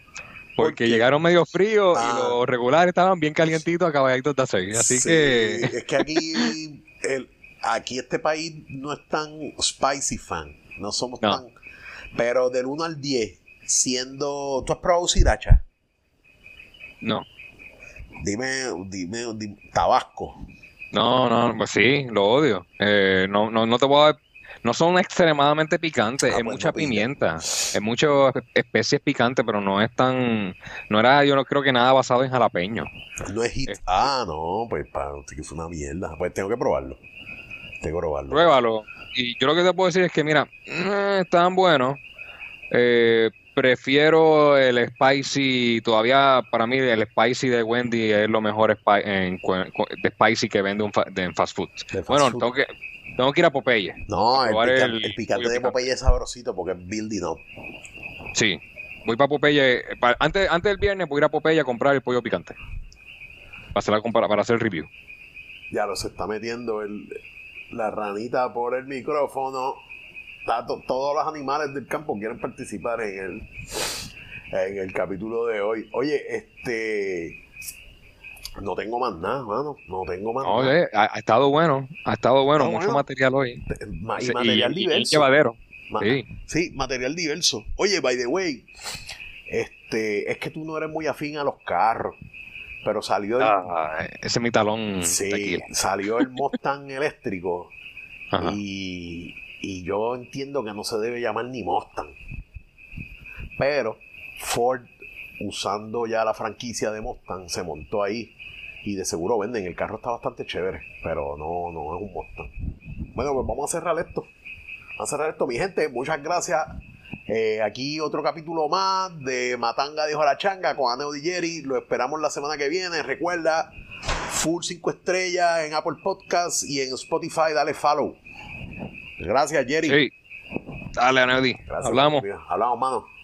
Porque llegaron medio fríos y ah. los regulares estaban bien calientitos, acabaditos de hacer. Así que. Es que aquí, el, aquí este país no es tan spicy fan. No somos tan. Pero del 1 al 10, siendo. ¿Tú has probado sriracha? No. Dime, dime, dime, Tabasco. No, no, pues sí, lo odio. Eh, no, no, no te puedo dar no son extremadamente picantes, ah, es pues mucha pimienta, es muchas especies picantes, pero no es tan, no era, yo no creo que nada basado en jalapeño. No es hit. ah, no, pues para que es una mierda. Pues tengo que probarlo. Tengo que probarlo. Pruébalo. Y yo lo que te puedo decir es que, mira, están buenos. Eh, prefiero el spicy, todavía para mí el spicy de Wendy es lo mejor en, de spicy que vende un en fast food. bueno, tengo que tengo que ir a Popeye. No, el, picante, de Popeye es sabrosito porque es building up. Sí, voy para Popeye. antes, antes del viernes voy a ir a Popeye a comprar el pollo picante. Para hacer, la, para hacer el review. Ya lo se está metiendo el, la ranita por el micrófono. todos los animales del campo quieren participar en el, en el capítulo de hoy. Oye, este no tengo más nada, mano. No tengo más nada. Ha, estado bueno. Ha estado bueno. mucho material hoy. Y material diverso. llevadero. sí. sí, material diverso. Oye, by the way, este, es que tú no eres muy afín a los carros. Pero salió el, ah, ese mi talón. Sí, salió el Mustang eléctrico. Y, y yo entiendo que no se debe llamar ni Mustang. Pero Ford usando ya la franquicia de Mustang, se montó ahí y de seguro venden. El carro está bastante chévere, pero no, no es un Mustang. Bueno, pues vamos a cerrar esto. Vamos a cerrar esto, mi gente. Muchas gracias. Eh, aquí otro capítulo más de Matanga de Changa con Aneo Jerry. Lo esperamos la semana que viene. Recuerda, full 5 estrellas en Apple Podcast y en Spotify. Dale follow. Gracias, Jerry. Sí. Dale, Aneo Hablamos. Hablamos, mano.